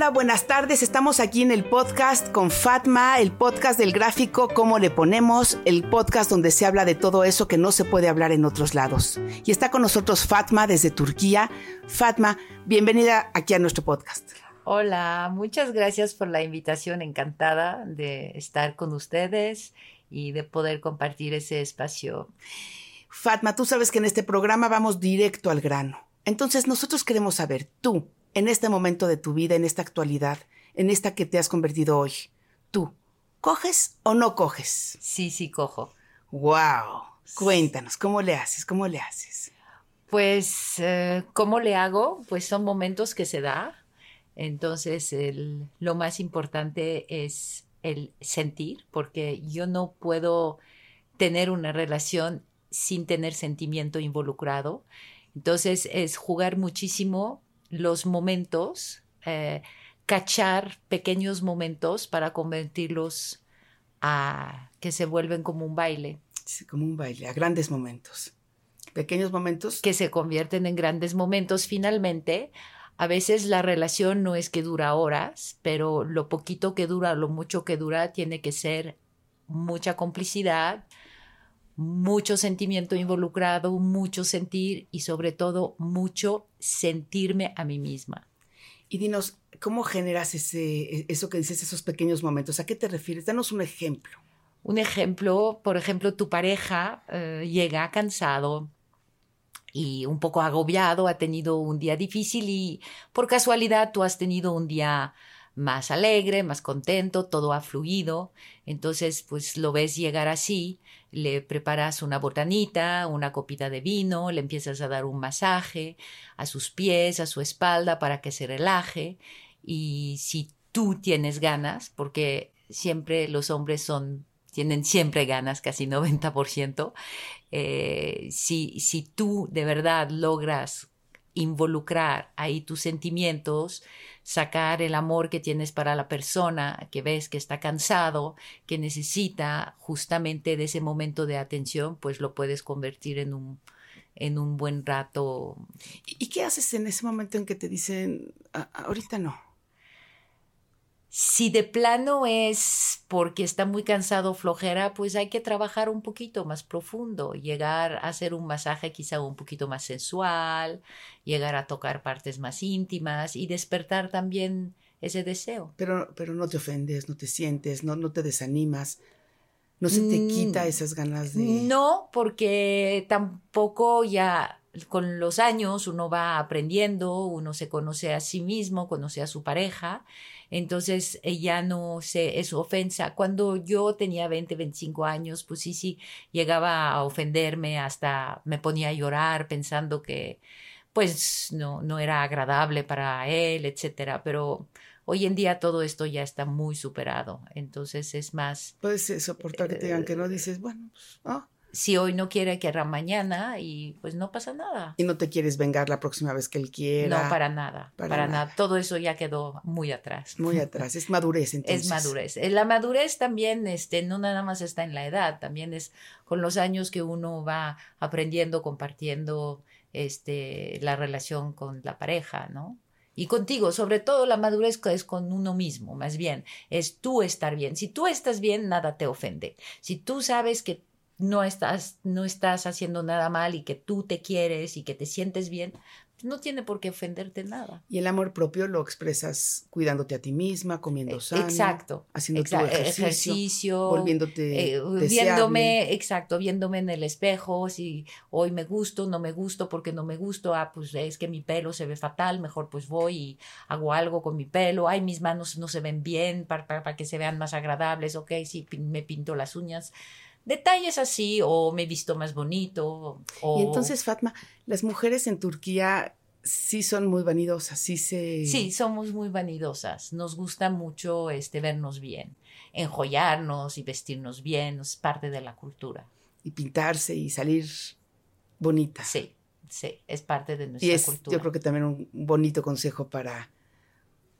Hola, buenas tardes. Estamos aquí en el podcast con Fatma, el podcast del gráfico Cómo le ponemos, el podcast donde se habla de todo eso que no se puede hablar en otros lados. Y está con nosotros Fatma desde Turquía. Fatma, bienvenida aquí a nuestro podcast. Hola, muchas gracias por la invitación. Encantada de estar con ustedes y de poder compartir ese espacio. Fatma, tú sabes que en este programa vamos directo al grano. Entonces nosotros queremos saber, tú, en este momento de tu vida, en esta actualidad, en esta que te has convertido hoy, tú, ¿coges o no coges? Sí, sí, cojo. ¡Wow! Cuéntanos, ¿cómo le haces? ¿Cómo le haces? Pues, eh, ¿cómo le hago? Pues son momentos que se da. Entonces, lo más importante es el sentir, porque yo no puedo tener una relación sin tener sentimiento involucrado. Entonces, es jugar muchísimo los momentos, eh, cachar pequeños momentos para convertirlos a que se vuelven como un baile. Sí, como un baile, a grandes momentos. Pequeños momentos. Que se convierten en grandes momentos finalmente. A veces la relación no es que dura horas, pero lo poquito que dura, lo mucho que dura, tiene que ser mucha complicidad, mucho sentimiento involucrado, mucho sentir y sobre todo mucho sentirme a mí misma. Y dinos, ¿cómo generas ese, eso que dices, esos pequeños momentos? ¿A qué te refieres? Danos un ejemplo. Un ejemplo, por ejemplo, tu pareja eh, llega cansado y un poco agobiado, ha tenido un día difícil y por casualidad tú has tenido un día más alegre, más contento, todo ha fluido. Entonces, pues lo ves llegar así, le preparas una botanita, una copita de vino, le empiezas a dar un masaje a sus pies, a su espalda para que se relaje. Y si tú tienes ganas, porque siempre los hombres son tienen siempre ganas, casi 90%, eh, si, si tú de verdad logras involucrar ahí tus sentimientos, sacar el amor que tienes para la persona, que ves que está cansado, que necesita justamente de ese momento de atención, pues lo puedes convertir en un, en un buen rato. ¿Y qué haces en ese momento en que te dicen, ahorita no? Si de plano es porque está muy cansado, flojera, pues hay que trabajar un poquito más profundo, llegar a hacer un masaje quizá un poquito más sensual, llegar a tocar partes más íntimas y despertar también ese deseo. Pero, pero no te ofendes, no te sientes, no, no te desanimas, no se te quita mm, esas ganas de... No, porque tampoco ya con los años uno va aprendiendo, uno se conoce a sí mismo, conoce a su pareja, entonces ya no sé, es ofensa. Cuando yo tenía 20, 25 años, pues sí, sí, llegaba a ofenderme, hasta me ponía a llorar pensando que pues no, no era agradable para él, etcétera, pero hoy en día todo esto ya está muy superado, entonces es más... Puedes soportar que te digan que no, dices, bueno, pues, ah, si hoy no quiere, que hará mañana y pues no pasa nada. Y no te quieres vengar la próxima vez que él quiera. No, para nada, para, nada. Todo eso ya quedó muy atrás. Muy atrás, es madurez entonces. Es madurez. Eh, la madurez también, este, no nada más está en la edad, también es con los años que uno va aprendiendo, compartiendo, este, la relación con la pareja, ¿no? Y contigo, sobre todo la madurez es con uno mismo, más bien, es tú estar bien. Si tú estás bien, nada te ofende. Si tú sabes que no estás, no estás haciendo nada mal y que tú te quieres y que te sientes bien, no tiene por qué ofenderte nada. Y el amor propio lo expresas cuidándote a ti misma, comiendo e, sano, exacto, haciendo tu ejercicio, volviéndote eh, viéndome, exacto, viéndome en el espejo, si hoy me gusto, no me gusto, porque no me gusto, ah, pues es que mi pelo se ve fatal, mejor pues voy y hago algo con mi pelo, ay, mis manos no se ven bien para, para, que se vean más agradables, ok, sí, me pinto las uñas detalles así, o me he visto más bonito. Y entonces, Fatma, las mujeres en Turquía sí son muy vanidosas, sí se... Sí, somos muy vanidosas. Nos gusta mucho este, vernos bien, enjollarnos y vestirnos bien, es parte de la cultura. Y pintarse y salir bonita. Sí, sí, es parte de nuestra y es, cultura. Yo creo que también un bonito consejo para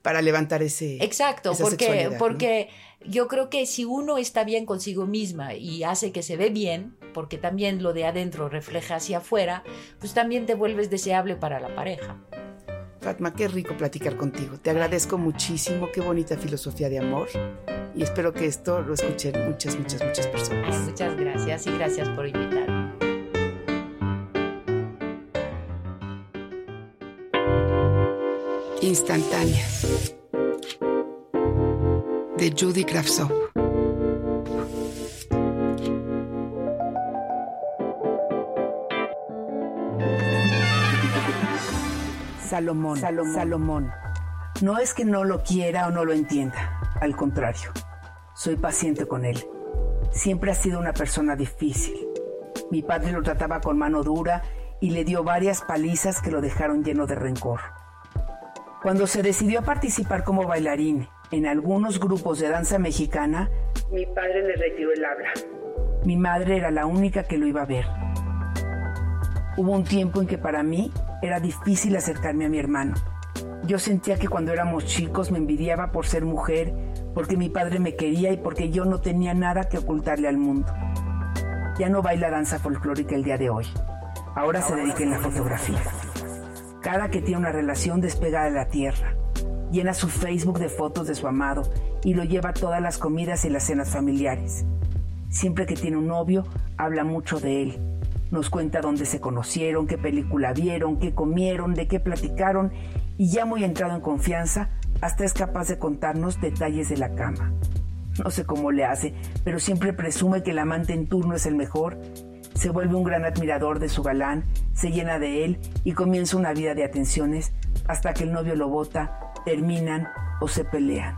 para levantar ese exacto porque porque yo creo que si uno está bien consigo misma y hace que se ve bien porque también lo de adentro refleja hacia afuera pues también te vuelves deseable para la pareja. Fatma qué rico platicar contigo. Te agradezco muchísimo qué bonita filosofía de amor y espero que esto lo escuchen muchas muchas muchas personas. Muchas gracias y gracias por invitarme instantánea de Judy Kravtsov. Salomón, Salomón, Salomón. No es que no lo quiera o no lo entienda, al contrario, soy paciente con él. Siempre ha sido una persona difícil. Mi padre lo trataba con mano dura y le dio varias palizas que lo dejaron lleno de rencor. Cuando se decidió a participar como bailarín en algunos grupos de danza mexicana, mi padre le retiró el habla. Mi madre era la única que lo iba a ver. Hubo un tiempo en que para mí era difícil acercarme a mi hermano. Yo sentía que cuando éramos chicos me envidiaba por ser mujer, porque mi padre me quería y porque yo no tenía nada que ocultarle al mundo. Ya no baila danza folclórica el día de hoy. Ahora se dedica en la fotografía cada que tiene una relación despega de la tierra. Llena su Facebook de fotos de su amado y lo lleva a todas las comidas y las cenas familiares. Siempre que tiene un novio, habla mucho de él. Nos cuenta dónde se conocieron, qué película vieron, qué comieron, de qué platicaron y ya muy entrado en confianza, hasta es capaz de contarnos detalles de la cama. No sé cómo le hace, pero siempre presume que el amante en turno es el mejor se vuelve un gran admirador de su galán, se llena de él y comienza una vida de atenciones hasta que el novio lo bota, terminan o se pelean.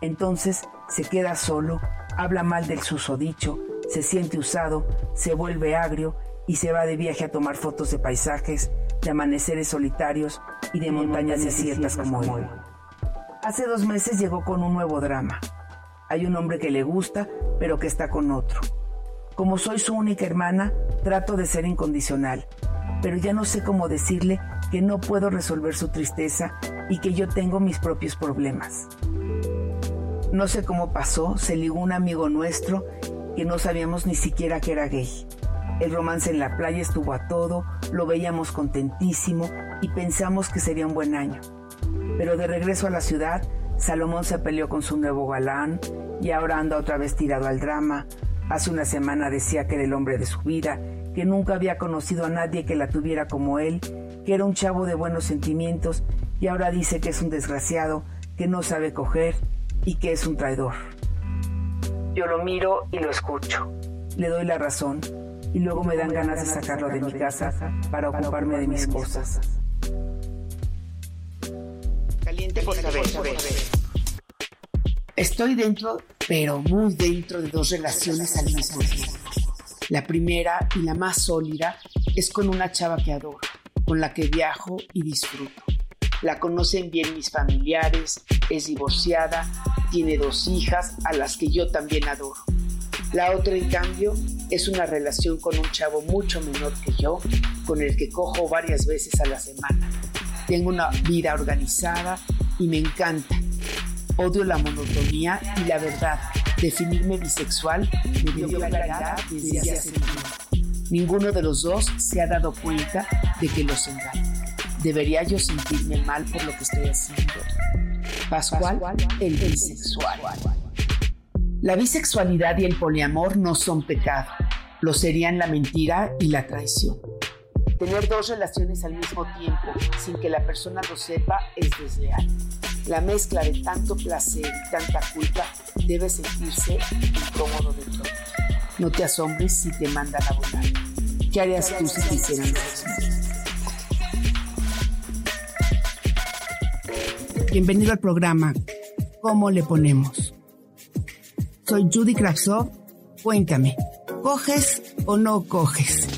Entonces se queda solo, habla mal del susodicho, se siente usado, se vuelve agrio y se va de viaje a tomar fotos de paisajes, de amaneceres solitarios y de montañas desiertas como él. Hace dos meses llegó con un nuevo drama. Hay un hombre que le gusta, pero que está con otro. Como soy su única hermana, trato de ser incondicional, pero ya no sé cómo decirle que no puedo resolver su tristeza y que yo tengo mis propios problemas. No sé cómo pasó, se ligó un amigo nuestro que no sabíamos ni siquiera que era gay. El romance en la playa estuvo a todo, lo veíamos contentísimo y pensamos que sería un buen año. Pero de regreso a la ciudad, Salomón se peleó con su nuevo galán y ahora anda otra vez tirado al drama, Hace una semana decía que era el hombre de su vida, que nunca había conocido a nadie que la tuviera como él, que era un chavo de buenos sentimientos y ahora dice que es un desgraciado, que no sabe coger y que es un traidor. Yo lo miro y lo escucho. Le doy la razón y luego me dan ganas de sacarlo de mi casa para ocuparme de mis cosas. Caliente por saber. Estoy dentro, pero muy dentro de dos relaciones al mismo tiempo. La primera y la más sólida es con una chava que adoro, con la que viajo y disfruto. La conocen bien mis familiares, es divorciada, tiene dos hijas a las que yo también adoro. La otra, en cambio, es una relación con un chavo mucho menor que yo, con el que cojo varias veces a la semana. Tengo una vida organizada y me encanta Odio la monotonía y la verdad. Definirme bisexual me dio claridad desde hace tiempo. Ninguno de los dos se ha dado cuenta de que los engaño. ¿Debería yo sentirme mal por lo que estoy haciendo? Pascual, el bisexual. La bisexualidad y el poliamor no son pecado, lo serían la mentira y la traición. Tener dos relaciones al mismo tiempo sin que la persona lo sepa es desleal. La mezcla de tanto placer y tanta culpa debe sentirse incómodo de todo. No te asombres si te mandan a volar. ¿Qué harías tú si quisieran lo Bienvenido al programa ¿Cómo le ponemos? Soy Judy Kravsov. Cuéntame, ¿coges o no coges?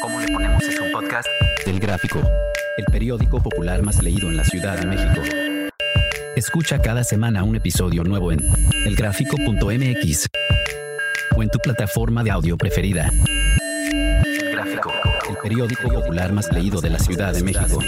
¿Cómo le ponemos es un podcast del Gráfico, el periódico popular más leído en la Ciudad de México. Escucha cada semana un episodio nuevo en elgráfico.mx o en tu plataforma de audio preferida. El Gráfico, el periódico popular más leído de la Ciudad de México.